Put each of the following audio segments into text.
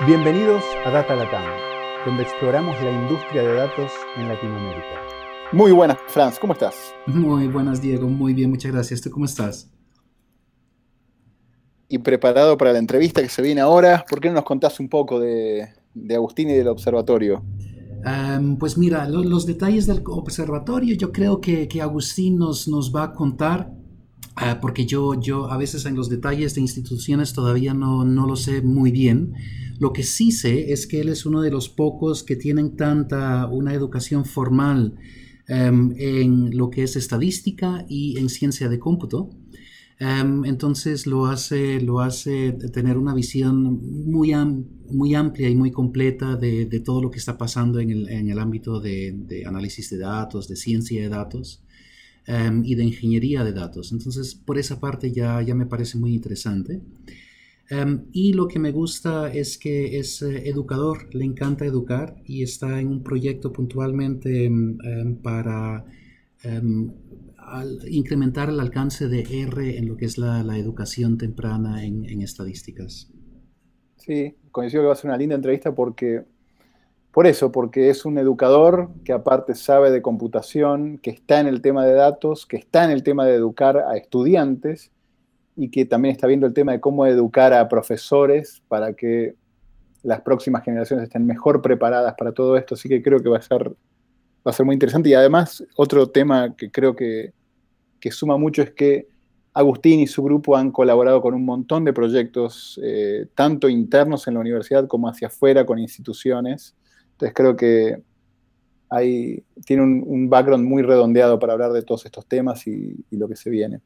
Bienvenidos a Data Latam, donde exploramos la industria de datos en Latinoamérica. Muy buenas, Franz, ¿cómo estás? Muy buenas, Diego, muy bien, muchas gracias. ¿Tú cómo estás? Y preparado para la entrevista que se viene ahora, ¿por qué no nos contás un poco de, Agustín y del observatorio? Em, pues mira, los detalles del observatorio yo creo que, Agustín nos, nos va a contar Ah, porque yo, yo a veces en los detalles de instituciones todavía no, no, lo sé muy bien. Lo que sí sé es que él es uno de los pocos que tienen tanta una educación formal em, en lo que es estadística y en ciencia de cómputo. Em, entonces lo hace, lo hace tener una visión muy, muy amplia y muy completa de, todo lo que está pasando en el, ámbito de, de análisis de datos, de ciencia de datos. Em, y de ingeniería de datos. Entonces, por esa parte ya, ya me parece muy interesante. Em, y lo que me gusta es que es eh, educador, le encanta educar y está en un proyecto puntualmente em, para incrementar el alcance de R en lo que es la, la educación temprana en, en, estadísticas. Sí, coincido que va a ser una linda entrevista porque por eso, porque es un educador que aparte sabe de computación, que está en el tema de datos, que está en el tema de educar a estudiantes y que también está viendo el tema de cómo educar a profesores para que las próximas generaciones estén mejor preparadas para todo esto. Así que creo que va a ser, va a ser muy interesante. Y además, otro tema que creo que, suma mucho es que Agustín y su grupo han colaborado con un montón de proyectos, eh, tanto internos en la universidad como hacia afuera con instituciones. Entonces creo que hay, tiene un, background muy redondeado para hablar de todos estos temas y, lo que se viene.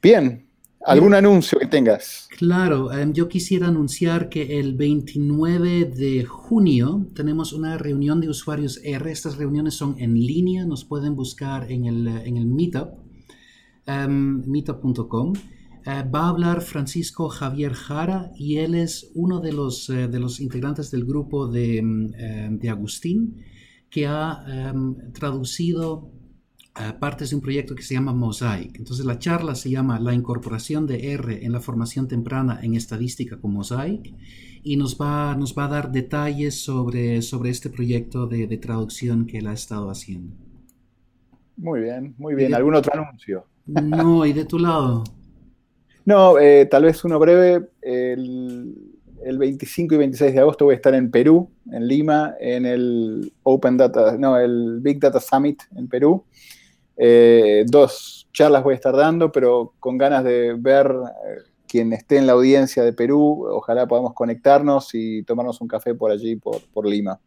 Bien, ¿algún anuncio que tengas? Claro, em, yo quisiera anunciar que el 29 de junio tenemos una reunión de usuarios R. Estas reuniones son en línea, nos pueden buscar en el, en el Meetup, em, meetup.com. Eh, va a hablar Francisco Javier Jara y él es uno de los, eh, de los integrantes del grupo de, mm, eh, de Agustín que ha em, traducido partes de un proyecto que se llama Mosaic. Entonces la charla se llama La incorporación de R en la formación temprana en estadística con Mosaic y nos va, nos va a dar detalles sobre, sobre este proyecto de, de traducción que él ha estado haciendo. Muy bien, muy bien. ¿Algún otro anuncio? No, y de tu lado. No, eh, tal vez uno breve. El, 25 y 26 de agosto voy a estar en Perú, en Lima, en el Open Data, no, el Big Data Summit en Perú. Eh, dos charlas voy a estar dando, pero con ganas de ver eh, quien esté en la audiencia de Perú. Ojalá podamos conectarnos y tomarnos un café por allí, por, por Lima.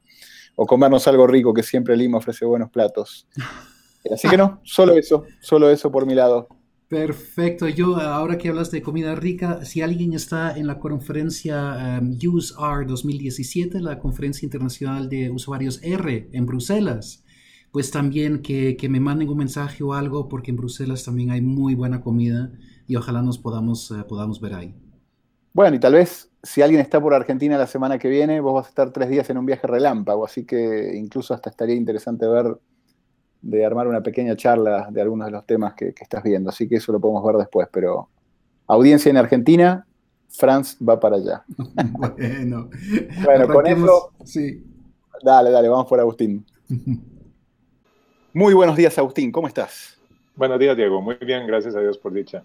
O comernos algo rico, que siempre Lima ofrece buenos platos. Así que no, solo eso, solo eso por mi lado. Perfecto. Yo, ahora que hablas de comida rica, si alguien está en la conferencia um, UseR 2017, la conferencia internacional de usuarios R en Bruselas, pues también que, me manden un mensaje o algo, porque en Bruselas también hay muy buena comida y ojalá nos podamos, eh, podamos ver ahí. Bueno, y tal vez si alguien está por Argentina la semana que viene, vos vas a estar tres días en un viaje relámpago, así que incluso hasta estaría interesante ver de armar una pequeña charla de algunos de los temas que, estás viendo. Así que eso lo podemos ver después. Pero audiencia en Argentina, Franz va para allá. Bueno, bueno con eso. Sí. Dale, dale, vamos por Agustín. Muy buenos días, Agustín. ¿Cómo estás? Buenos días, Diego. Muy bien, gracias a Dios por dicha.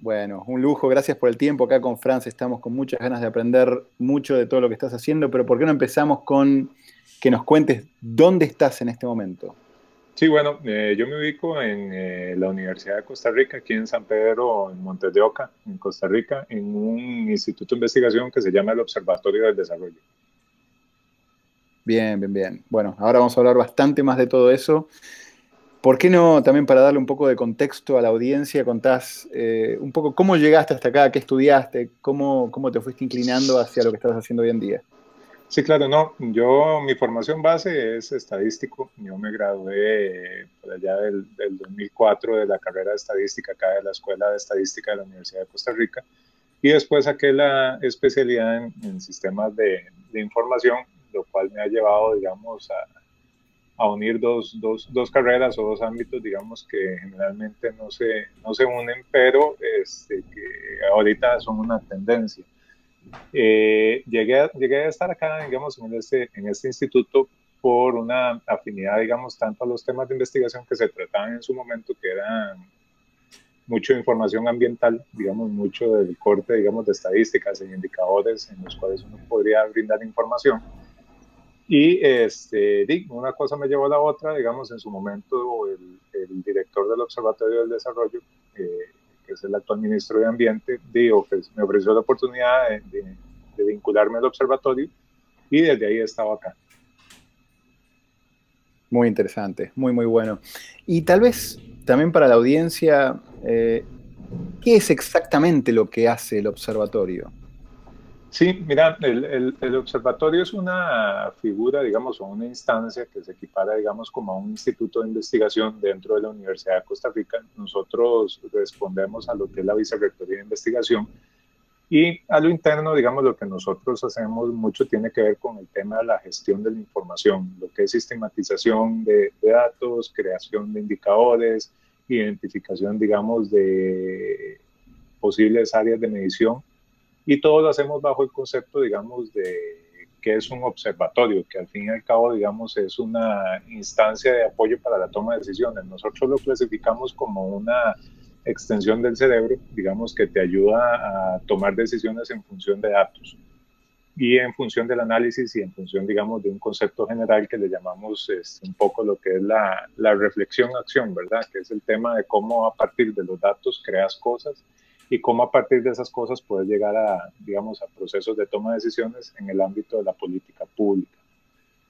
Bueno, un lujo, gracias por el tiempo. Acá con Franz estamos con muchas ganas de aprender mucho de todo lo que estás haciendo, pero ¿por qué no empezamos con que nos cuentes dónde estás en este momento? Sí, bueno, eh, yo me ubico en eh, la Universidad de Costa Rica, aquí en San Pedro, en Montes de Oca, en Costa Rica, en un instituto de investigación que se llama el Observatorio del Desarrollo. Bien, bien, bien. Bueno, ahora vamos a hablar bastante más de todo eso. ¿Por qué no, también para darle un poco de contexto a la audiencia, contás eh, un poco cómo llegaste hasta acá, qué estudiaste, cómo, cómo te fuiste inclinando hacia lo que estás haciendo hoy en día? Sí, claro, no. Yo, mi formación base es estadístico. Yo me gradué por allá del, 2004 de la carrera de estadística acá de la Escuela de Estadística de la Universidad de Costa Rica. Y después saqué la especialidad en, sistemas de, información, lo cual me ha llevado, digamos, a, a unir dos, dos, dos, carreras o dos ámbitos, digamos, que generalmente no se, no se unen, pero este, que ahorita son una tendencia Eh, llegué, a, llegué a estar acá, digamos, en este, en este instituto por una afinidad, digamos, tanto a los temas de investigación que se trataban en su momento, que eran mucho información ambiental, digamos, mucho del corte, digamos, de estadísticas e indicadores en los cuales uno podría brindar información. Y este, una cosa me llevó a la otra, digamos, en su momento el, director del Observatorio del Desarrollo, eh, que es el actual ministro de Ambiente, me ofreció la oportunidad de, de, vincularme al observatorio y desde ahí he estado acá. Muy interesante, muy, muy bueno. Y tal vez también para la audiencia, eh, ¿qué es exactamente lo que hace el observatorio? Sí, mira, el, el, observatorio es una figura, digamos, o una instancia que se equipara, digamos, como a un instituto de investigación dentro de la Universidad de Costa Rica. Nosotros respondemos a lo que es la vicerrectoría de investigación y a lo interno, digamos, lo que nosotros hacemos mucho tiene que ver con el tema de la gestión de la información, lo que es sistematización de, de datos, creación de indicadores, identificación, digamos, de posibles áreas de medición y todo lo hacemos bajo el concepto, digamos, de que es un observatorio, que al fin y al cabo, digamos, es una instancia de apoyo para la toma de decisiones. Nosotros lo clasificamos como una extensión del cerebro, digamos, que te ayuda a tomar decisiones en función de datos y en función del análisis y en función, digamos, de un concepto general que le llamamos este, un poco lo que es la, la reflexión-acción, ¿verdad? Que es el tema de cómo a partir de los datos creas cosas y cómo a partir de esas cosas puedes llegar a, digamos, a procesos de toma de decisiones en el ámbito de la política pública.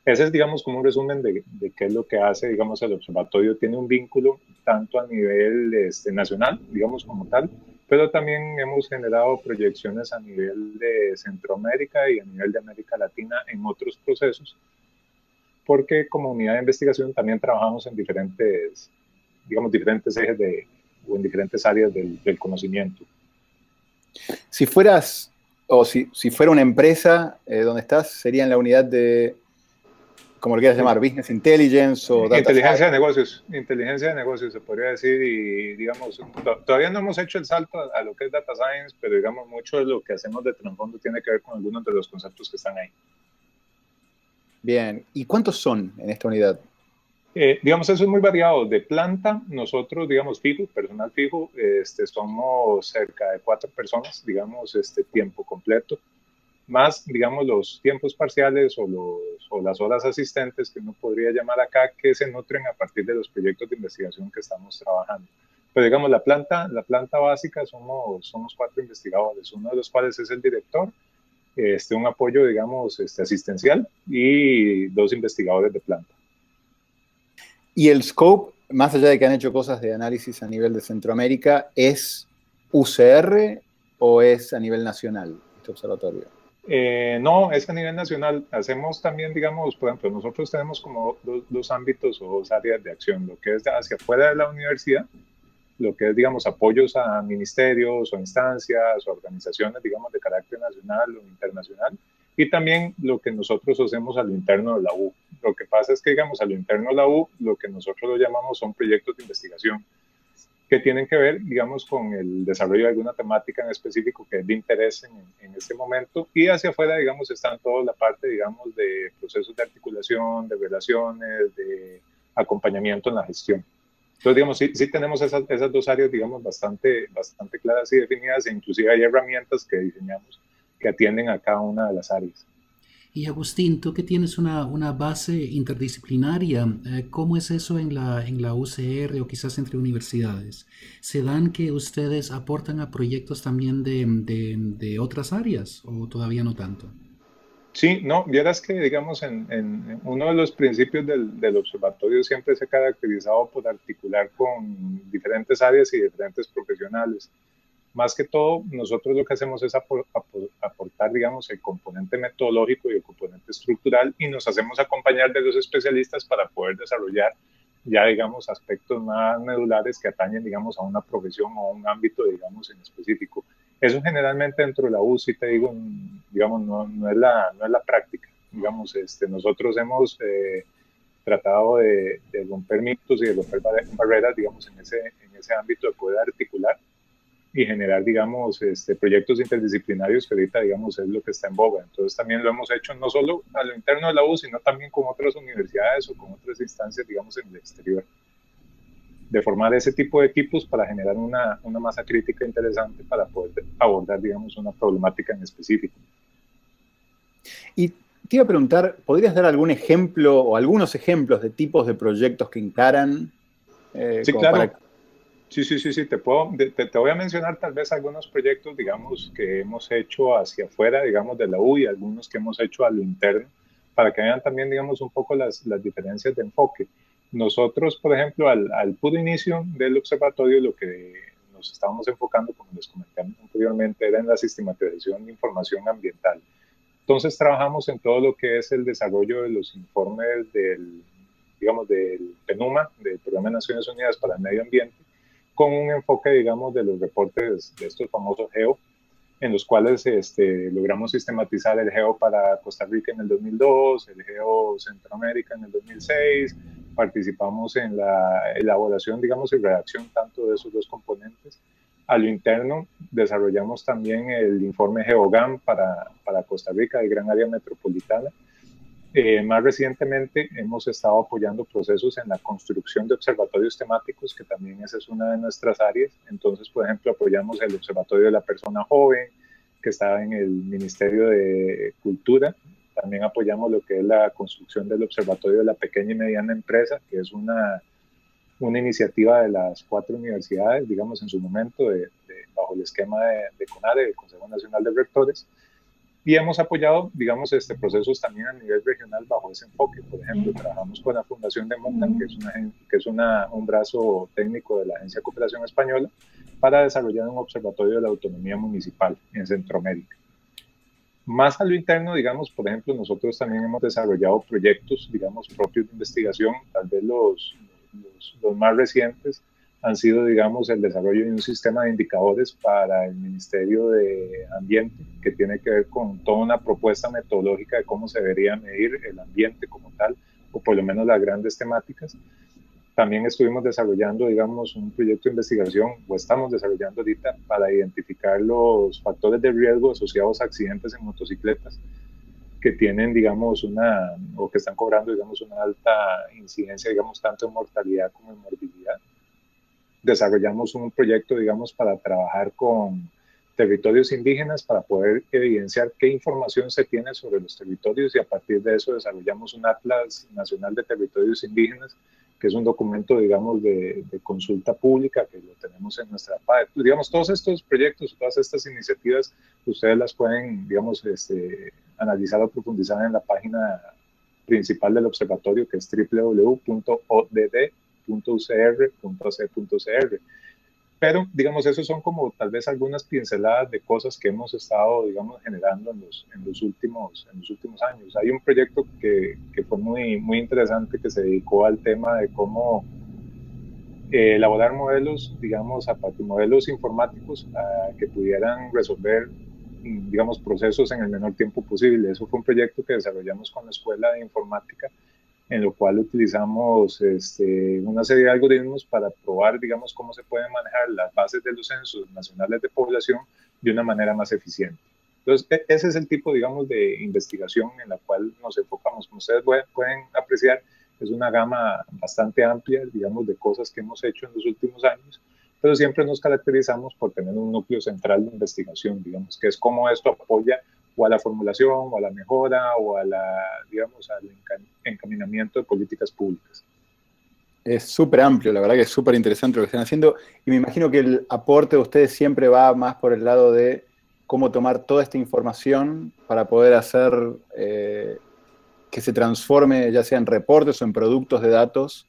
Ese es, digamos, como un resumen de, de, qué es lo que hace, digamos, el observatorio. Tiene un vínculo tanto a nivel este, nacional, digamos, como tal, pero también hemos generado proyecciones a nivel de Centroamérica y a nivel de América Latina en otros procesos, porque como unidad de investigación también trabajamos en diferentes, digamos, diferentes ejes de, o en diferentes áreas del, del conocimiento. Si fueras, o si, si fuera una empresa eh, donde estás, sería en la unidad de como lo quieras llamar, business intelligence o data inteligencia de negocios, inteligencia de negocios se podría decir y digamos, todavía no hemos hecho el salto a, lo que es data science, pero digamos mucho de lo que hacemos de trasfondo tiene que ver con algunos de los conceptos que están ahí. Bien, ¿y cuántos son en esta unidad? Eh, digamos, eso es muy variado. De planta, nosotros, digamos, fijo, personal fijo, este, somos cerca de cuatro personas, digamos, este tiempo completo más, digamos, los tiempos parciales o, los, o las horas asistentes que uno podría llamar acá, que se nutren a partir de los proyectos de investigación que estamos trabajando. Pero digamos, la planta, la planta básica somos, somos cuatro investigadores, uno de los cuales es el director, este, un apoyo, digamos, este, asistencial y dos investigadores de planta. Y el scope, más allá de que han hecho cosas de análisis a nivel de Centroamérica, ¿es UCR o es a nivel nacional este observatorio? Eh, no, es a nivel nacional. Hacemos también, digamos, por ejemplo, nosotros tenemos como dos, ámbitos o dos áreas de acción, lo que es hacia afuera de la universidad, lo que es, digamos, apoyos a ministerios o instancias o organizaciones, digamos, de carácter nacional o internacional, y también lo que nosotros hacemos a lo interno de la U. Lo que pasa es que, digamos, a lo interno de la U, lo que nosotros lo llamamos son proyectos de investigación que tienen que ver, digamos, con el desarrollo de alguna temática en específico que es de interés en, en este momento. Y hacia afuera, digamos, están toda la parte, digamos, de procesos de articulación, de relaciones, de acompañamiento en la gestión. Entonces, digamos, sí, sí tenemos esas, esas, dos áreas, digamos, bastante, bastante claras y definidas, e inclusive hay herramientas que diseñamos que atienden a cada una de las áreas. Y Agustín, tú que tienes una, una base interdisciplinaria, eh, ¿cómo es eso en la, en la UCR o quizás entre universidades? ¿Se dan que ustedes aportan a proyectos también de, de, de otras áreas o todavía no tanto? Sí, no, vieras que, digamos, en, en uno de los principios del, del, observatorio siempre se ha caracterizado por articular con diferentes áreas y diferentes profesionales más que todo, nosotros lo que hacemos es aportar, digamos, el componente metodológico y el componente estructural y nos hacemos acompañar de los especialistas para poder desarrollar ya, digamos, aspectos más medulares que atañen, digamos, a una profesión o a un ámbito, digamos, en específico. Eso generalmente dentro de la U, si te digo, digamos, no, no, es, la, no es la práctica. Digamos, este, nosotros hemos eh, tratado de, de, romper mitos y de romper barreras, digamos, en ese, en ese ámbito de poder articular y generar, digamos, este, proyectos interdisciplinarios que ahorita, digamos, es lo que está en boga. Entonces también lo hemos hecho no solo a lo interno de la U, sino también con otras universidades o con otras instancias, digamos, en el exterior. De formar ese tipo de equipos para generar una, una masa crítica interesante para poder abordar, digamos, una problemática en específico. Y te iba a preguntar, ¿podrías dar algún ejemplo o algunos ejemplos de tipos de proyectos que encaran? Eh, sí, claro. Sí, sí, sí, sí, te, puedo, te, te, voy a mencionar tal vez algunos proyectos, digamos, que hemos hecho hacia afuera, digamos, de la U y algunos que hemos hecho a lo interno, para que vean también, digamos, un poco las, las diferencias de enfoque. Nosotros, por ejemplo, al, al puro inicio del observatorio, lo que nos estábamos enfocando, como les comenté anteriormente, era en la sistematización de información ambiental. Entonces trabajamos en todo lo que es el desarrollo de los informes del, digamos, del PENUMA, del Programa de Naciones Unidas para el Medio Ambiente, con un enfoque, digamos, de los reportes de estos famosos GEO, en los cuales este, logramos sistematizar el GEO para Costa Rica en el 2002, el GEO Centroamérica en el 2006, participamos en la elaboración, digamos, y redacción tanto de esos dos componentes. A lo interno, desarrollamos también el informe GeoGAM para, para Costa Rica, de Gran Área Metropolitana, eh, más recientemente hemos estado apoyando procesos en la construcción de observatorios temáticos, que también esa es una de nuestras áreas. Entonces, por ejemplo, apoyamos el Observatorio de la Persona Joven, que está en el Ministerio de Cultura. También apoyamos lo que es la construcción del Observatorio de la Pequeña y Mediana Empresa, que es una, una iniciativa de las cuatro universidades, digamos, en su momento, bajo el esquema de, de CONARE, el Consejo Nacional de Rectores y hemos apoyado, digamos, este procesos también a nivel regional bajo ese enfoque. Por ejemplo, trabajamos con la Fundación de MUNCAN, que es, una, que es una, un brazo técnico de la Agencia de Cooperación Española, para desarrollar un observatorio de la autonomía municipal en Centroamérica. Más a lo interno, digamos, por ejemplo, nosotros también hemos desarrollado proyectos, digamos, propios de investigación, tal vez los, los, los más recientes, han sido, digamos, el desarrollo de un sistema de indicadores para el Ministerio de Ambiente, que tiene que ver con toda una propuesta metodológica de cómo se debería medir el ambiente como tal, o por lo menos las grandes temáticas. También estuvimos desarrollando, digamos, un proyecto de investigación, o estamos desarrollando ahorita, para identificar los factores de riesgo asociados a accidentes en motocicletas que tienen, digamos, una, o que están cobrando, digamos, una alta incidencia, digamos, tanto en mortalidad como en morbilidad desarrollamos un proyecto, digamos, para trabajar con territorios indígenas para poder evidenciar qué información se tiene sobre los territorios y a partir de eso desarrollamos un Atlas Nacional de Territorios Indígenas, que es un documento, digamos, de, consulta pública que lo tenemos en nuestra página. Digamos, todos estos proyectos, todas estas iniciativas, ustedes las pueden, digamos, este, analizar o profundizar en la página principal del observatorio, que es www.odd .ucr.ac.cr. Pero, digamos, esos son como tal vez algunas pinceladas de cosas que hemos estado, digamos, generando en los, en los, últimos, en los últimos años. Hay un proyecto que, que fue muy, muy interesante que se dedicó al tema de cómo eh, elaborar modelos, digamos, a modelos informáticos que pudieran resolver, digamos, procesos en el menor tiempo posible. Eso fue un proyecto que desarrollamos con la Escuela de Informática en lo cual utilizamos este, una serie de algoritmos para probar, digamos, cómo se pueden manejar las bases de los censos nacionales de población de una manera más eficiente. Entonces, e, ese es el tipo, digamos, de investigación en la cual nos enfocamos. Como ustedes pueden apreciar, es una gama bastante amplia, digamos, de cosas que hemos hecho en los últimos años, pero siempre nos caracterizamos por tener un núcleo central de investigación, digamos, que es cómo esto apoya o a la formulación, o a la mejora, o a la, digamos, al encaminamiento de políticas públicas. Es súper amplio, la verdad que es súper interesante lo que están haciendo y me imagino que el aporte de ustedes siempre va más por el lado de cómo tomar toda esta información para poder hacer eh, que se transforme ya sea en reportes o en productos de datos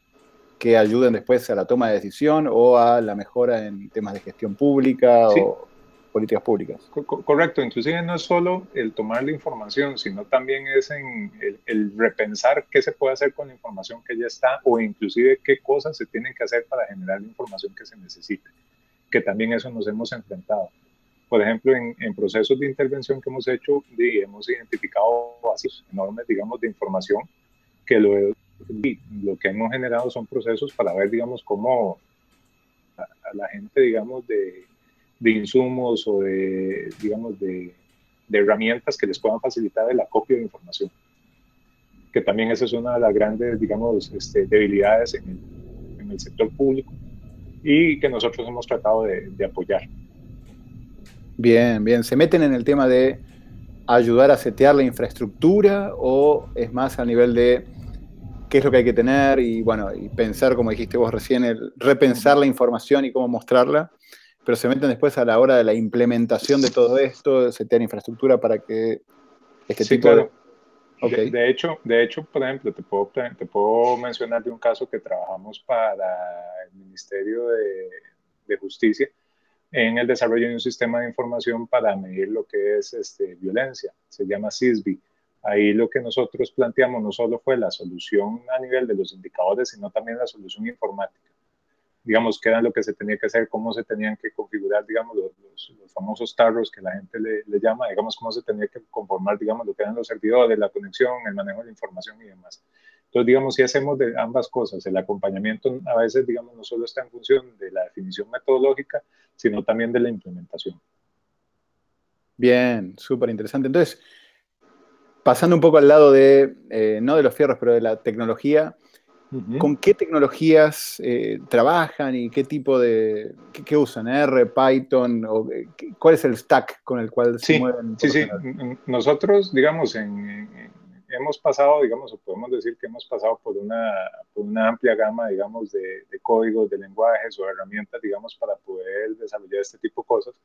que ayuden después a la toma de decisión o a la mejora en temas de gestión pública o políticas públicas. Correcto, inclusive no es solo el tomar la información, sino también es en el, repensar qué se puede hacer con la información que ya está o inclusive qué cosas se tienen que hacer para generar la información que se necesite, que también eso nos hemos enfrentado. Por ejemplo, en, procesos de intervención que hemos hecho, hemos identificado vacíos enormes, digamos, de información que lo, lo que hemos generado son procesos para ver, digamos, cómo a la gente, digamos, de de insumos o de, digamos, de, herramientas que les puedan facilitar el acopio de información. Que también esa es una de las grandes, digamos, este, debilidades en el, en el, sector público y que nosotros hemos tratado de, de apoyar. Bien, bien. ¿Se meten en el tema de ayudar a setear la infraestructura o es más a nivel de qué es lo que hay que tener y bueno, y pensar, como dijiste vos recién, el repensar la información y cómo mostrarla, pero se meten después a la hora de la implementación de todo esto, de setear infraestructura para que este tipo de... Okay. De, hecho, de hecho, por ejemplo, te puedo, te puedo mencionar de un caso que trabajamos para el Ministerio de, de Justicia, en el desarrollo de un sistema de información para medir lo que es este, violencia. Se llama CISBI. Ahí lo que nosotros planteamos no solo fue la solución a nivel de los indicadores, sino también la solución informática. Digamos, qué era lo que se tenía que hacer, cómo se tenían que configurar, digamos, los, los, famosos tarros que la gente le, le, llama, digamos, cómo se tenía que conformar, digamos, lo que eran los servidores, la conexión, el manejo de la información y demás. Entonces, digamos, si hacemos de ambas cosas, el acompañamiento a veces, digamos, no solo está en función de la definición metodológica, sino también de la implementación. Bien, súper interesante. Entonces, pasando un poco al lado de, eh, no de los fierros, pero de la tecnología, ¿con qué tecnologías eh, trabajan y qué tipo de, qué, usan? ¿R, Python? O, ¿Cuál es el stack con el cual se mueven? Sí, sí, nosotros, digamos, en hemos pasado, digamos, o podemos decir que hemos pasado por una, por una amplia gama, digamos, de, de, códigos, de lenguajes o herramientas, digamos, para poder desarrollar este tipo de cosas.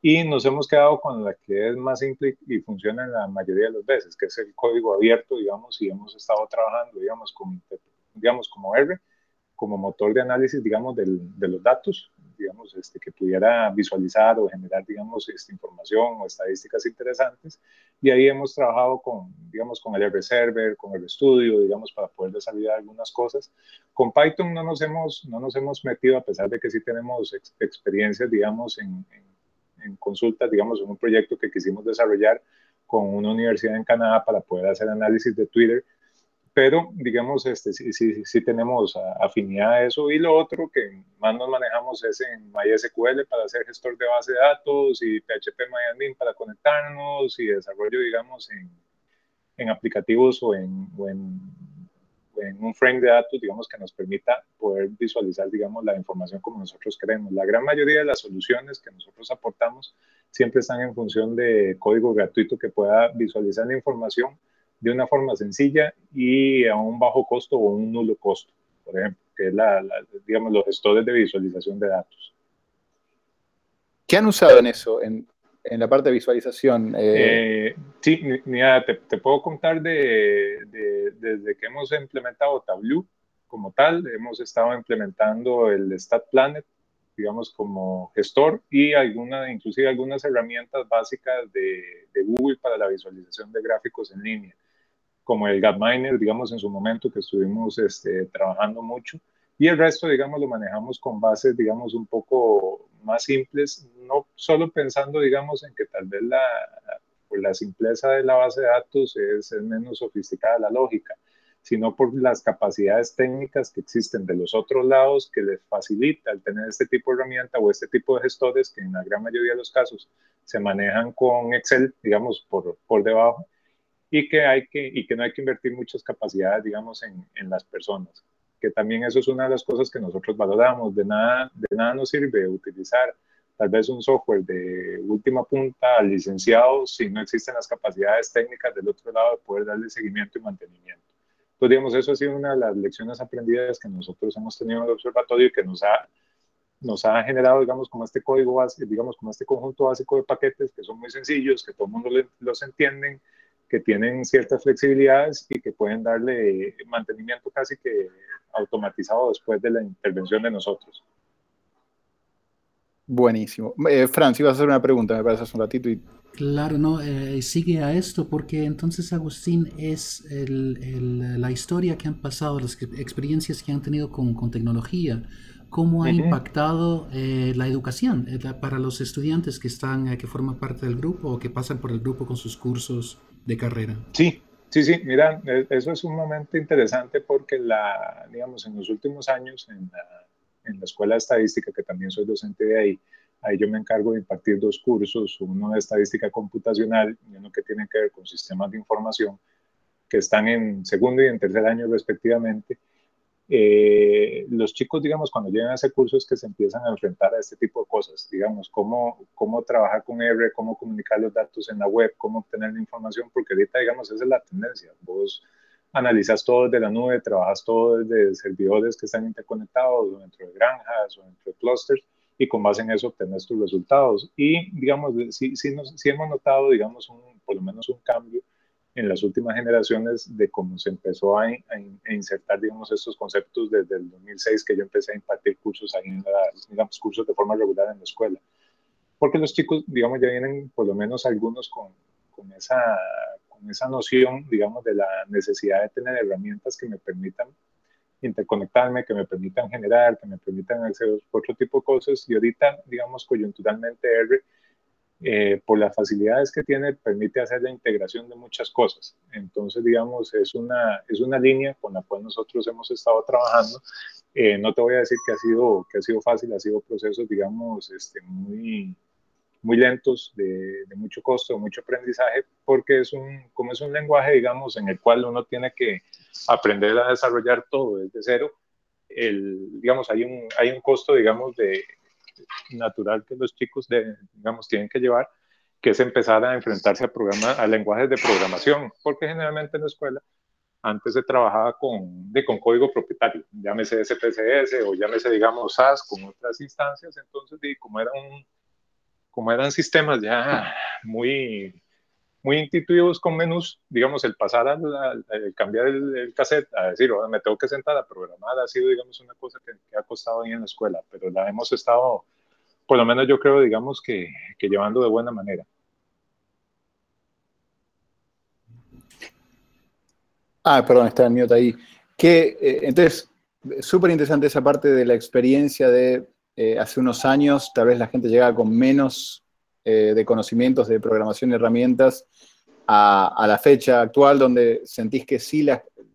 Y nos hemos quedado con la que es más simple y funciona en la mayoría de las veces, que es el código abierto, digamos, y hemos estado trabajando, digamos, con, digamos como R, como motor de análisis, digamos, del, de los datos, digamos, este, que pudiera visualizar o generar, digamos, esta información o estadísticas interesantes. Y ahí hemos trabajado con, digamos, con el R-Server, con el Studio, digamos, para poder desarrollar algunas cosas. Con Python no nos hemos, no nos hemos metido, a pesar de que sí tenemos ex experiencias, digamos, en, en, en consultas, digamos, en un proyecto que quisimos desarrollar con una universidad en Canadá para poder hacer análisis de Twitter pero digamos, este, sí, sí, sí, tenemos afinidad a eso. Y lo otro que más nos manejamos es en MySQL para hacer gestor de base de datos y PHP para conectarnos y desarrollo, digamos, en, en aplicativos o en, o en, en, un frame de datos, digamos, que nos permita poder visualizar, digamos, la información como nosotros queremos. La gran mayoría de las soluciones que nosotros aportamos siempre están en función de código gratuito que pueda visualizar la información de una forma sencilla y a un bajo costo o un nulo costo, por ejemplo, que es la, digamos, los gestores de visualización de datos. ¿Qué han usado en eso, en, en la parte de visualización? Eh, eh, sí, mira, te, te, puedo contar de, de, desde que hemos implementado Tableau como tal, hemos estado implementando el Stat Planet, digamos, como gestor y alguna, inclusive algunas herramientas básicas de, de Google para la visualización de gráficos en línea como el Gapminer, digamos, en su momento que estuvimos este, trabajando mucho. Y el resto, digamos, lo manejamos con bases, digamos, un poco más simples, no solo pensando, digamos, en que tal vez la, por la simpleza de la base de datos es, es menos sofisticada la lógica, sino por las capacidades técnicas que existen de los otros lados que les facilita el tener este tipo de herramienta o este tipo de gestores que en la gran mayoría de los casos se manejan con Excel, digamos, por, por debajo y que, hay que, y que no hay que invertir muchas capacidades, digamos, en, en, las personas. Que también eso es una de las cosas que nosotros valoramos. De nada, de nada nos sirve utilizar tal vez un software de última punta licenciado si no existen las capacidades técnicas del otro lado de poder darle seguimiento y mantenimiento. Entonces, digamos, eso ha sido una de las lecciones aprendidas que nosotros hemos tenido en el observatorio y que nos ha, nos ha generado, digamos, como este código base, digamos, como este conjunto básico de paquetes que son muy sencillos, que todo el mundo los entienden, que tienen ciertas flexibilidades y que pueden darle mantenimiento casi que automatizado después de la intervención de nosotros. Buenísimo. Eh, Franz, ibas a hacer una pregunta, me parece hace un ratito. Y... Claro, no, eh, sigue a esto porque entonces Agustín es el, el, la historia que han pasado, las experiencias que han tenido con, con tecnología, cómo ha uh -huh. impactado eh, la educación eh, para los estudiantes que están, eh, que forman parte del grupo o que pasan por el grupo con sus cursos de carrera. Sí, sí, sí, mira, e, eso es sumamente interesante porque la, digamos, en los últimos años en la, en la escuela de estadística, que también soy docente de ahí, Ahí yo me encargo de impartir dos cursos, uno de estadística computacional y uno que tiene que ver con sistemas de información, que están en segundo y en tercer año respectivamente. Eh, los chicos, digamos, cuando llegan a ese curso es que se empiezan a enfrentar a este tipo de cosas, digamos, cómo, cómo trabajar con R, cómo comunicar los datos en la web, cómo obtener la información, porque ahorita, digamos, esa es la tendencia. Vos analizas todo desde la nube, trabajas todo desde servidores que están interconectados o dentro de granjas o dentro de clusters y con base en eso obtener tus resultados. Y, digamos, sí, sí, sí hemos notado, digamos, un, por lo menos un cambio en las últimas generaciones de cómo se empezó a, insertar, digamos, estos conceptos desde el 2006 que yo empecé a impartir cursos ahí en la, digamos, cursos de forma regular en la escuela. Porque los chicos, digamos, ya vienen por lo menos algunos con, con esa, con esa noción, digamos, de la necesidad de tener herramientas que me permitan interconectarme, que me permitan generar, que me permitan hacer otro tipo de cosas. Y ahorita, digamos, coyunturalmente R, eh, por las facilidades que tiene, permite hacer la integración de muchas cosas. Entonces, digamos, es una, es una línea con la cual nosotros hemos estado trabajando. Eh, no te voy a decir que ha sido, que ha sido fácil, ha sido procesos, digamos, este, muy, muy lentos, de, mucho costo, de mucho aprendizaje, porque es un, como es un lenguaje, digamos, en el cual uno tiene que aprender a desarrollar todo desde cero, el, digamos, hay un, hay un costo, digamos, de natural que los chicos, de, digamos, tienen que llevar, que es empezar a enfrentarse a, programas, a lenguajes de programación, porque generalmente en la escuela antes se trabajaba con, de, con código propietario, llámese SPSS o llámese, digamos, SAS con otras instancias, entonces, como era un como eran sistemas ya muy, muy intuitivos con menús, digamos, el pasar al, cambiar el, cassette, a decir, ahora me tengo que sentar a programar, ha sido, digamos, una cosa que, ha costado ahí en la escuela, pero la hemos estado, por lo menos yo creo, digamos, que, que llevando de buena manera. Ah, perdón, está en mute ahí. Que, eh, entonces, súper interesante esa parte de la experiencia de eh, hace unos años tal vez la gente llegaba con menos eh, de conocimientos de programación y herramientas a, la fecha actual donde sentís que sí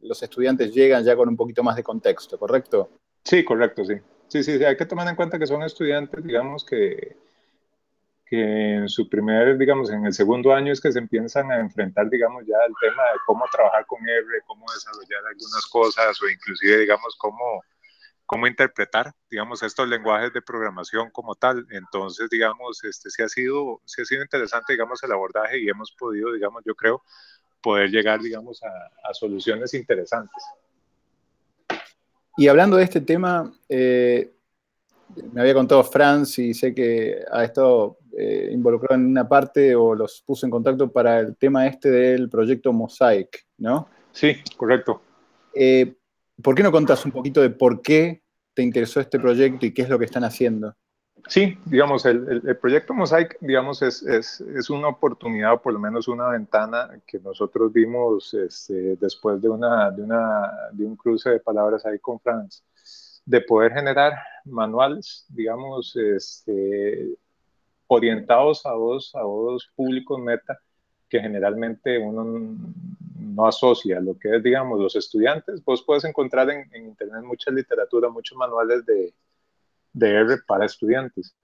los estudiantes llegan ya con un poquito más de contexto, ¿correcto? Sí, correcto, sí. Sí, sí, hay que tomar en cuenta que son estudiantes, digamos, que, que en su primer, digamos, en el segundo año es que se empiezan a enfrentar, digamos, ya al tema de cómo trabajar con R, cómo desarrollar algunas cosas o inclusive, digamos, cómo cómo interpretar, digamos, estos lenguajes de programación como tal. Entonces, digamos, este sí ha sido, sí ha sido interesante, digamos, el abordaje y hemos podido, digamos, yo creo, poder llegar, digamos, a, soluciones interesantes. Y hablando de este tema, eh, me había contado Franz y sé que ha estado eh, involucrado en una parte o los puso en contacto para el tema este del proyecto Mosaic, ¿no? Sí, correcto. Eh, ¿Por qué no contás un poquito de por qué te interesó este proyecto y qué es lo que están haciendo? Sí, digamos, el, el, proyecto Mosaic, digamos, es, es, es, una oportunidad, o por lo menos una ventana que nosotros vimos este, después de, una, de, una, de un cruce de palabras ahí con Franz, de poder generar manuales, digamos, este, orientados a dos, a dos públicos meta que generalmente uno no asocia lo que es, digamos, los estudiantes. Vos puedes encontrar en, Internet mucha literatura, muchos manuales de, de R para estudiantes,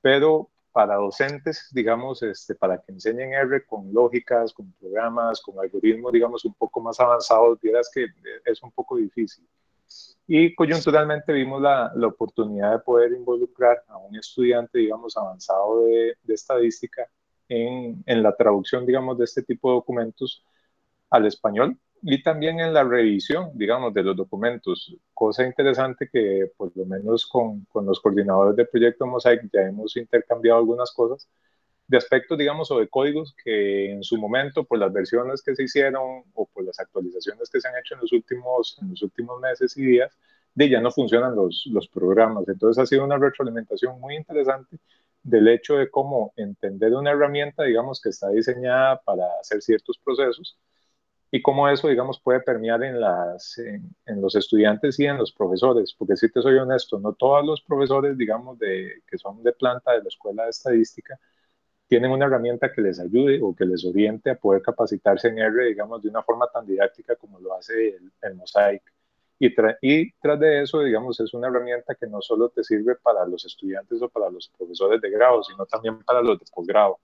pero para docentes, digamos, este, para que enseñen R con lógicas, con programas, con algoritmos, digamos, un poco más avanzados, vieras que es un poco difícil. Y coyunturalmente vimos la, la oportunidad de poder involucrar a un estudiante, digamos, avanzado de, de estadística en, en, la traducción, digamos, de este tipo de documentos al español y también en la revisión, digamos, de los documentos. Cosa interesante que por lo menos con, con los coordinadores del proyecto Mosaic ya hemos intercambiado algunas cosas de aspectos, digamos, o de códigos que en su momento, por las versiones que se hicieron o por las actualizaciones que se han hecho en los últimos, en los últimos meses y días, de ya no funcionan los, los programas. Entonces ha sido una retroalimentación muy interesante del hecho de cómo entender una herramienta, digamos, que está diseñada para hacer ciertos procesos y cómo eso, digamos, puede permear en, las, en, los estudiantes y en los profesores, porque si te soy honesto, no todos los profesores, digamos, de, que son de planta de la escuela de estadística, tienen una herramienta que les ayude o que les oriente a poder capacitarse en R, digamos, de una forma tan didáctica como lo hace el, el Mosaic. Y, y, tras de eso, digamos, es una herramienta que no solo te sirve para los estudiantes o para los profesores de grado, sino también para los de posgrado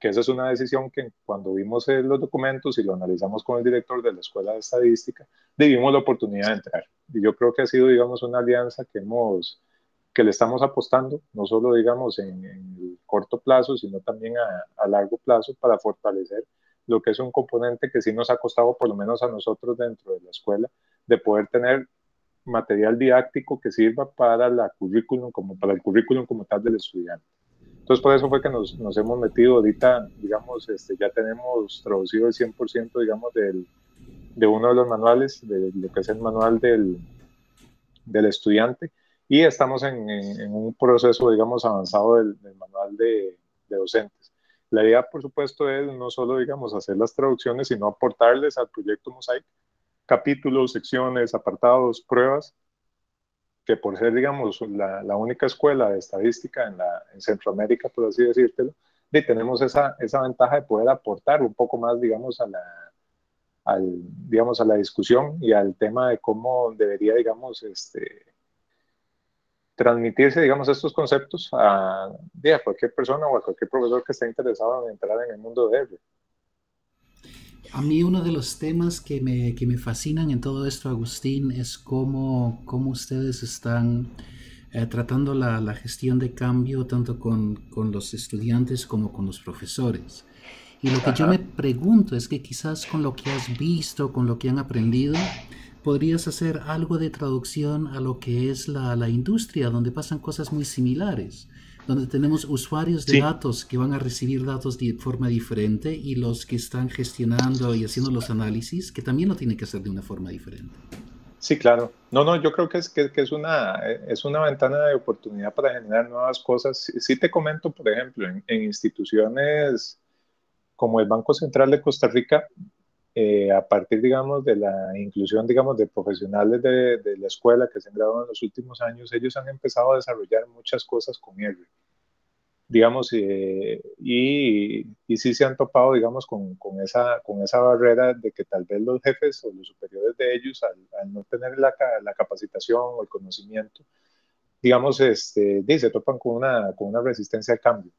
que esa es una decisión que cuando vimos los documentos y lo analizamos con el director de la Escuela de Estadística, dimos la oportunidad de entrar. Y yo creo que ha sido, digamos, una alianza que hemos que le estamos apostando, no solo, digamos, en, el corto plazo, sino también a, a, largo plazo para fortalecer lo que es un componente que sí nos ha costado, por lo menos a nosotros dentro de la escuela, de poder tener material didáctico que sirva para la currículum, como para el currículum como tal del estudiante. Entonces, por eso fue que nos, nos hemos metido. Ahorita, digamos, este, ya tenemos traducido el 100%, digamos, del, de uno de los manuales, de lo que es el manual del, del estudiante, y estamos en, en, un proceso, digamos, avanzado del, manual de, de, docentes. La idea, por supuesto, es no solo, digamos, hacer las traducciones, sino aportarles al proyecto Mosaic. Capítulos, secciones, apartados, pruebas, que por ser, digamos, la, la, única escuela de estadística en, la, en Centroamérica, por así decírtelo, de, tenemos esa, esa ventaja de poder aportar un poco más, digamos, a la, al, digamos, a la discusión y al tema de cómo debería, digamos, este, transmitirse, digamos, estos conceptos a, a cualquier persona o a cualquier profesor que esté interesado en entrar en el mundo de R. A mí uno de los temas que me, que me fascinan en todo esto, Agustín, es cómo, cómo ustedes están eh, tratando la, la, gestión de cambio tanto con, con, los estudiantes como con los profesores. Y lo que yo me pregunto es que quizás con lo que has visto, con lo que han aprendido, podrías hacer algo de traducción a lo que es la, la industria, donde pasan cosas muy similares donde tenemos usuarios de datos que van a recibir datos de forma diferente y los que están gestionando y haciendo los análisis que también lo tienen que hacer de una forma diferente. Sí, claro. No, no, yo creo que es, que, que es, una, es una ventana de oportunidad para generar nuevas cosas. Sí, te comento, por ejemplo, en, en, instituciones como el Banco Central de Costa Rica, eh, a partir, digamos, de la inclusión, digamos, de profesionales de, de, la escuela que se han graduado en los últimos años, ellos han empezado a desarrollar muchas cosas con R digamos, eh, y, y, sí se han topado, digamos, con, con, esa, con esa barrera de que tal vez los jefes o los superiores de ellos, al, no tener la, la, capacitación o el conocimiento, digamos, este, se topan con una, con una resistencia al cambio.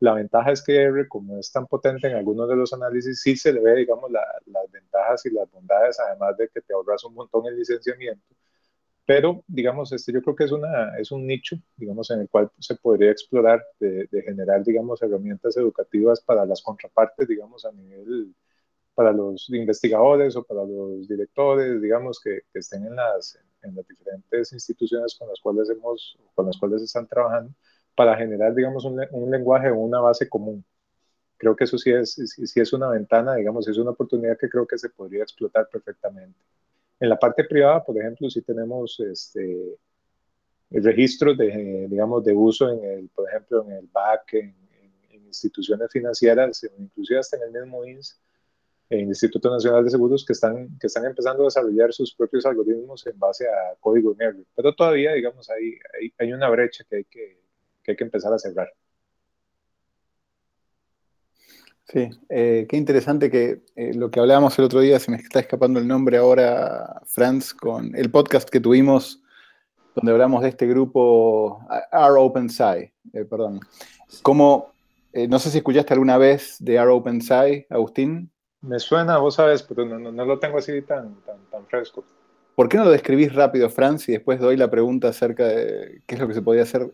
La ventaja es que R, como es tan potente en algunos de los análisis, sí se le ve, digamos, la, las ventajas y las bondades, además de que te ahorras un montón en licenciamiento, pero, digamos, este, yo creo que es, una, es un nicho, digamos, en el cual se podría explorar de, generar, digamos, herramientas educativas para las contrapartes, digamos, a nivel, para los investigadores o para los directores, digamos, que, que estén en las, en las diferentes instituciones con las cuales hemos, con las cuales están trabajando, para generar, digamos, un, un lenguaje o una base común. Creo que eso sí es, sí es una ventana, digamos, es una oportunidad que creo que se podría explotar perfectamente. En la parte privada, por ejemplo, sí tenemos este, registros de, digamos, de uso, en el, por ejemplo, en el BAC, en, instituciones financieras, inclusive hasta en el mismo INS, en Instituto Nacional de Seguros, que están, que están empezando a desarrollar sus propios algoritmos en base a código NERD. Pero todavía, digamos, hay, hay, hay una brecha que hay que, que hay que empezar a cerrar. Sí, eh, qué interesante que eh, lo que hablábamos el otro día, se me está escapando el nombre ahora, Franz, con el podcast que tuvimos donde hablamos de este grupo R Open Sci, eh, perdón. Como, no sé si escuchaste alguna vez de R Open Sci, Agustín. Me suena, vos sabes, pero no, no, lo tengo así tan, tan, tan, fresco. ¿Por qué no lo describís rápido, Franz, y después doy la pregunta acerca de qué es lo que se podía hacer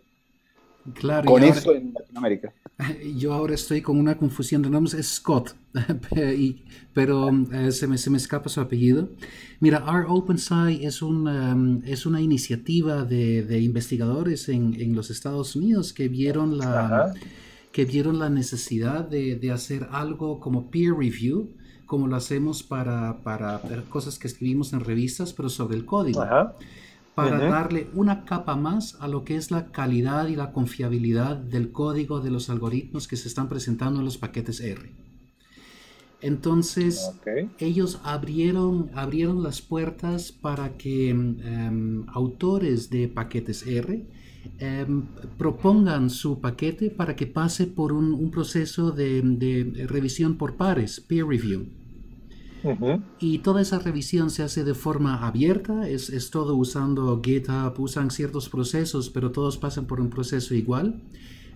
Claro, con eso en Latinoamérica. Yo ahora estoy con una confusión de nombres, es Scott, pero eh, se, me, se, me, escapa su apellido. Mira, Our Open Sci es, un, um, es una iniciativa de, de investigadores en, en, los Estados Unidos que vieron la, que vieron la necesidad de, de, hacer algo como peer review, como lo hacemos para, para cosas que escribimos en revistas, pero sobre el código. Ajá para darle una capa más a lo que es la calidad y la confiabilidad del código de los algoritmos que se están presentando en los paquetes R. Entonces, ellos abrieron, abrieron las puertas para que em, autores de paquetes R em, propongan su paquete para que pase por un, proceso de, de, revisión por pares, peer review. Y toda esa revisión se hace de forma abierta, es, es, todo usando GitHub, usan ciertos procesos, pero todos pasan por un proceso igual,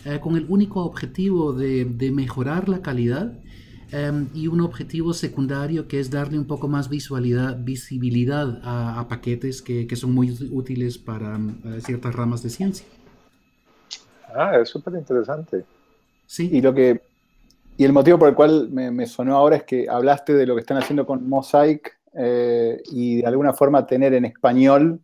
eh, con el único objetivo de, de mejorar la calidad em, y un objetivo secundario que es darle un poco más visualidad, visibilidad a, paquetes que, que, son muy útiles para eh, ciertas ramas de ciencia. Ah, es súper interesante. Sí. Y lo que y el motivo por el cual me, sonó ahora es que hablaste de lo que están haciendo con Mosaic eh, y de alguna forma tener en español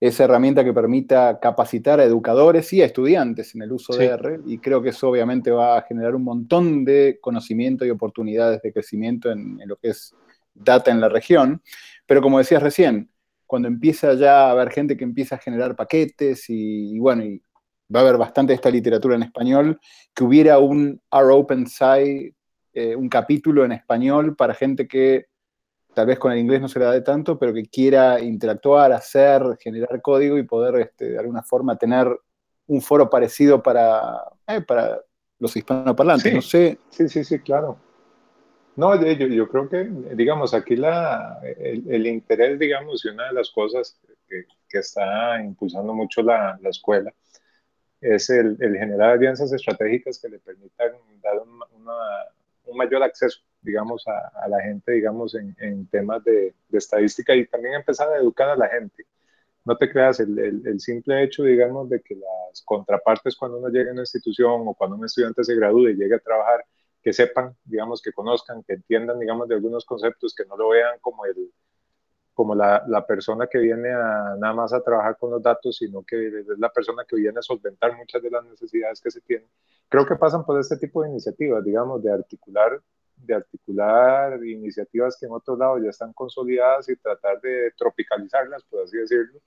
esa herramienta que permita capacitar a educadores y a estudiantes en el uso de R. Y creo que eso obviamente va a generar un montón de conocimiento y oportunidades de crecimiento en, lo que es data en la región. Pero como decías recién, cuando empieza ya a haber gente que empieza a generar paquetes y, y bueno, y va a haber bastante de esta literatura en español, que hubiera un R-Open eh, un capítulo en español para gente que tal vez con el inglés no se le da de tanto, pero que quiera interactuar, hacer, generar código y poder este, de alguna forma tener un foro parecido para, eh, para los hispanoparlantes. Sí, no sé. Sí, sí, sí, claro. No, yo, yo creo que, digamos, aquí la, el, interés, digamos, y una de las cosas que, que está impulsando mucho la, la escuela es el, generar alianzas estratégicas que le permitan dar un, mayor acceso, digamos, a, la gente, digamos, en, temas de, estadística y también empezar a educar a la gente. No te creas, el, simple hecho, digamos, de que las contrapartes cuando uno llega a una institución o cuando un estudiante se gradúe y llegue a trabajar, que sepan, digamos, que conozcan, que entiendan, digamos, de algunos conceptos, que no lo vean como el, como la, la, persona que viene a, nada más a trabajar con los datos, sino que es la persona que viene a solventar muchas de las necesidades que se tienen. Creo que pasan por este tipo de iniciativas, digamos, de articular, de articular iniciativas que en otros lados ya están consolidadas y tratar de tropicalizarlas, por así decirlo,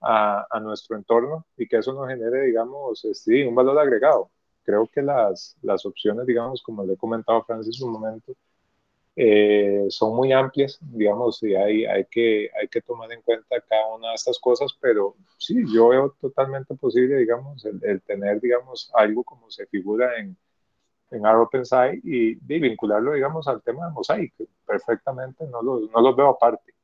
a, a nuestro entorno y que eso nos genere, digamos, este, un valor agregado. Creo que las, las opciones, digamos, como le he comentado a Francis un momento, eh, son muy amplias, digamos, y hay, hay, que, hay que tomar en cuenta cada una de estas cosas, pero sí, yo veo totalmente posible, digamos, el, tener, digamos, algo como se figura en, en OpenSci y, y, vincularlo, digamos, al tema de Mosaic, perfectamente, no los, no los veo aparte.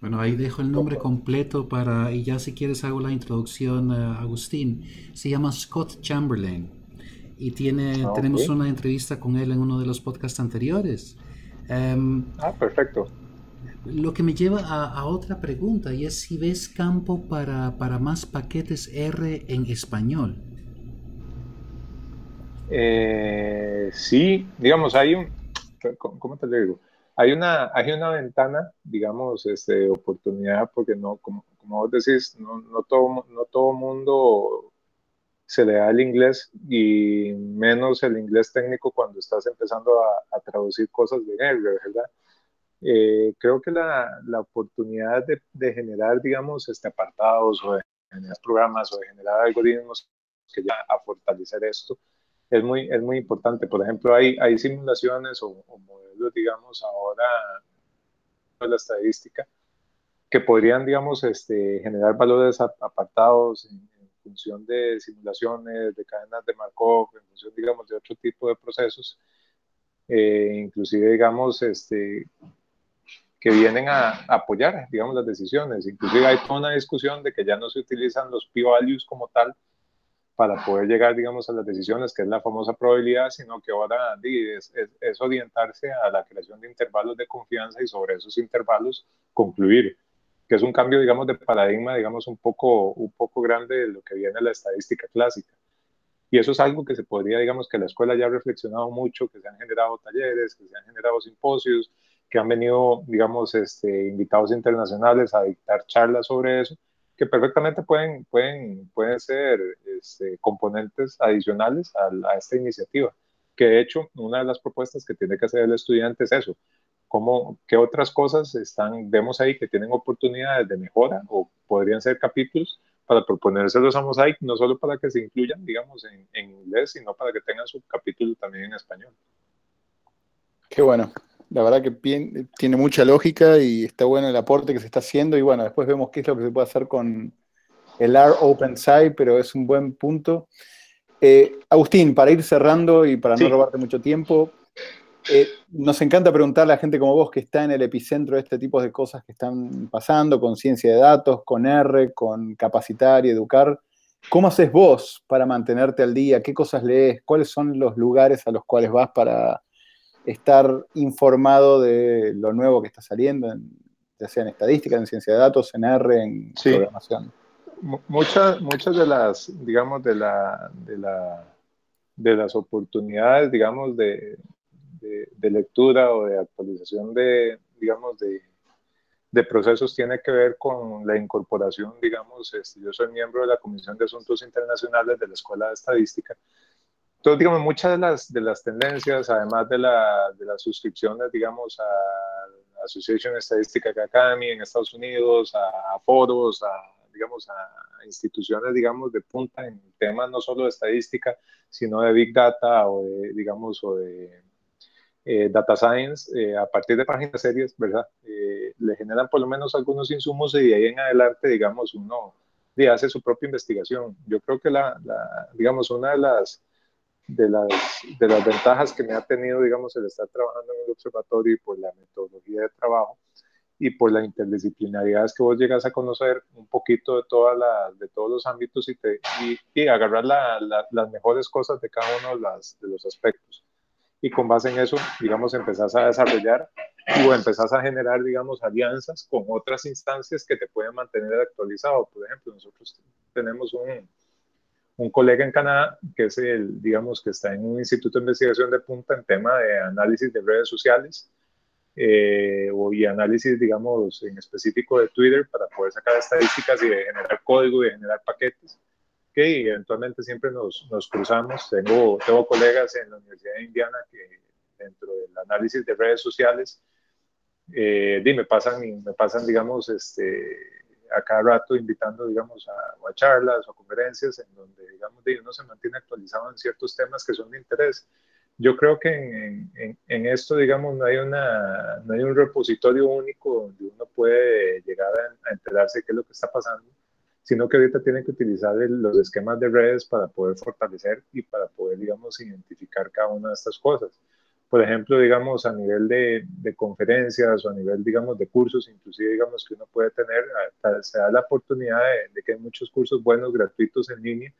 Bueno, ahí dejo el nombre completo para, y ya si quieres hago la introducción, uh, Agustín. Se llama Scott Chamberlain y tiene, ah, tenemos una entrevista con él en uno de los podcasts anteriores. Em, ah, perfecto. Lo que me lleva a, otra pregunta y es si ves campo para, para más paquetes R en español. Eh, sí, digamos, hay un, ¿cómo te digo? Hay una, hay una ventana, digamos, este, oportunidad, porque no, como, como vos decís, no, no, todo, no todo mundo se le da el inglés y menos el inglés técnico cuando estás empezando a, traducir cosas de R, ¿verdad? Eh, creo que la, oportunidad de, generar, digamos, este, apartados o de generar programas o de generar algoritmos que ya a fortalecer esto es muy, es muy importante. Por ejemplo, hay, hay simulaciones o, modelos, digamos, ahora de la estadística que podrían, digamos, este, generar valores apartados función de simulaciones, de cadenas de Markov, en función, digamos, de otro tipo de procesos, eh, inclusive, digamos, este, que vienen a, apoyar, digamos, las decisiones. Inclusive hay toda una discusión de que ya no se utilizan los p-values como tal para poder llegar, digamos, a las decisiones, que es la famosa probabilidad, sino que ahora es, es orientarse a la creación de intervalos de confianza y sobre esos intervalos concluir que es un cambio, digamos, de paradigma, digamos, un poco, un poco grande de lo que viene la estadística clásica. Y eso es algo que se podría, digamos, que la escuela ya ha reflexionado mucho, que se han generado talleres, que se han generado simposios, que han venido, digamos, este, invitados internacionales a dictar charlas sobre eso, que perfectamente pueden, pueden, pueden ser este, componentes adicionales a, a esta iniciativa. Que de hecho, una de las propuestas que tiene que hacer el estudiante es eso, cómo, qué otras cosas están, vemos ahí que tienen oportunidades de mejora o podrían ser capítulos para proponérselos a Mosaic, no solo para que se incluyan, digamos, en, en inglés, sino para que tengan su capítulo también en español. Qué bueno. La verdad que tiene mucha lógica y está bueno el aporte que se está haciendo y bueno, después vemos qué es lo que se puede hacer con el R OpenSci, pero es un buen punto. Eh, Agustín, para ir cerrando y para no robarte mucho tiempo, Eh, nos encanta preguntarle a gente como vos que está en el epicentro de este tipo de cosas que están pasando, con ciencia de datos, con R, con capacitar y educar. ¿Cómo haces vos para mantenerte al día? ¿Qué cosas lees? ¿Cuáles son los lugares a los cuales vas para estar informado de lo nuevo que está saliendo, ya sea en estadística, en ciencia de datos, en R, en programación? Muchas, muchas de las, digamos, de la, de la de las oportunidades, digamos, de, de, lectura o de actualización de, digamos, de, de, procesos tiene que ver con la incorporación, digamos, este, yo soy miembro de la Comisión de Asuntos Internacionales de la Escuela de Estadística. Entonces, digamos, muchas de las, de las tendencias, además de, la, de las suscripciones, digamos, a Association Statistical Academy en Estados Unidos, a, a foros, a digamos, a instituciones, digamos, de punta en temas no solo de estadística, sino de Big Data o de, digamos, o de eh, Data Science, eh, a partir de páginas serias, ¿verdad? Eh, le generan por lo menos algunos insumos y de ahí en adelante, digamos, uno hace su propia investigación. Yo creo que la, la, digamos, una de las, de las, de las ventajas que me ha tenido, digamos, el estar trabajando en el observatorio y por la metodología de trabajo, y por la interdisciplinaridad es que vos llegas a conocer un poquito de, todas las, de todos los ámbitos y, te, y, agarrar las mejores cosas de cada uno de, las, de los aspectos. Y con base en eso, digamos, empezás a desarrollar o empezás a generar, digamos, alianzas con otras instancias que te pueden mantener actualizado. Por ejemplo, nosotros tenemos un, un colega en Canadá que es el, digamos, que está en un instituto de investigación de punta en tema de análisis de redes sociales eh, y análisis, digamos, en específico de Twitter para poder sacar estadísticas y de generar código y de generar paquetes, que eventualmente siempre nos, nos cruzamos. Tengo, tengo colegas en la Universidad de Indiana que dentro del análisis de redes sociales, eh, me pasan, me pasan, digamos, este, a cada rato invitando, digamos, a, a, charlas o conferencias en donde, digamos, uno se mantiene actualizado en ciertos temas que son de interés yo creo que en, en, esto, digamos, no hay, una, no hay un repositorio único donde uno puede llegar a, enterarse qué es lo que está pasando, sino que ahorita tienen que utilizar los esquemas de redes para poder fortalecer y para poder, digamos, identificar cada una de estas cosas. Por ejemplo, digamos, a nivel de, de conferencias o a nivel, digamos, de cursos, inclusive, digamos, que uno puede tener, se da la oportunidad de, de que hay muchos cursos buenos, gratuitos en línea,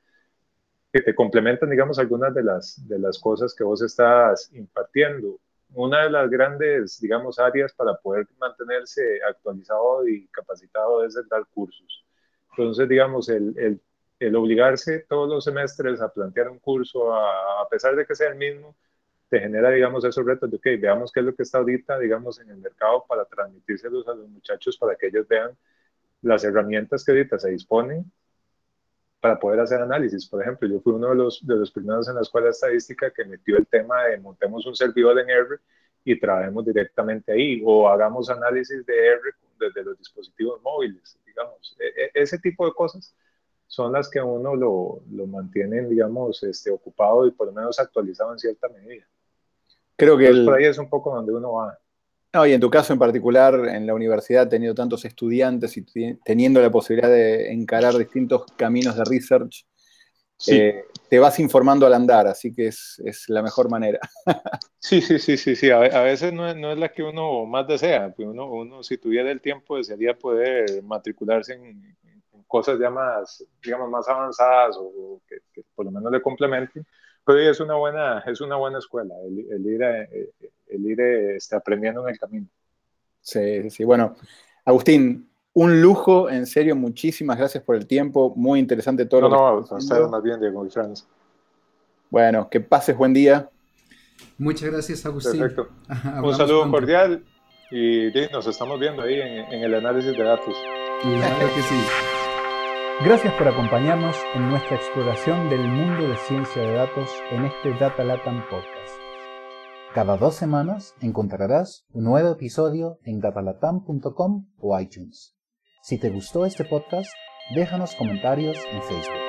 que te complementan, digamos, algunas de las, de las cosas que vos estás impartiendo. Una de las grandes, digamos, áreas para poder mantenerse actualizado y capacitado es el dar cursos. Entonces, digamos, el, el, el obligarse todos los semestres a plantear un curso, a, a, pesar de que sea el mismo, te genera, digamos, esos retos de, ok, veamos qué es lo que está ahorita, digamos, en el mercado para transmitírselos a los muchachos para que ellos vean las herramientas que ahorita se disponen para poder hacer análisis. Por ejemplo, yo fui uno de los, de los primeros en la escuela de estadística que metió el tema de montemos un servidor en R y trabajemos directamente ahí o hagamos análisis de R desde los dispositivos móviles, digamos. E, e, ese tipo de cosas son las que a uno lo, lo mantienen, digamos, este, ocupado y por lo menos actualizado en cierta medida. Creo que el... por ahí es un poco donde uno va. No, y en tu caso en particular, en la universidad, teniendo tantos estudiantes y teniendo la posibilidad de encarar distintos caminos de research, eh, te vas informando al andar, así que es, es la mejor manera. sí, sí, sí, sí, sí. A, veces no es, no es, la que uno más desea. Uno, uno, si tuviera el tiempo, desearía poder matricularse en, cosas ya más, digamos, más avanzadas o que, que por lo menos le complementen pero es una buena, es una buena escuela, el, ir, el ir este, aprendiendo en el camino. Sí, sí, bueno, Agustín, un lujo, en serio, muchísimas gracias por el tiempo, muy interesante todo no, lo que No, no, más bien, Diego y Franz. Bueno, que pases buen día. Muchas gracias, Agustín. Perfecto. un saludo cordial y nos estamos viendo ahí en, en el análisis de datos. Claro que sí. Gracias por acompañarnos en nuestra exploración del mundo de ciencia de datos en este Data Latam Podcast. Cada dos semanas encontrarás un nuevo episodio en datalatam.com o iTunes. Si te gustó este podcast, déjanos comentarios en Facebook.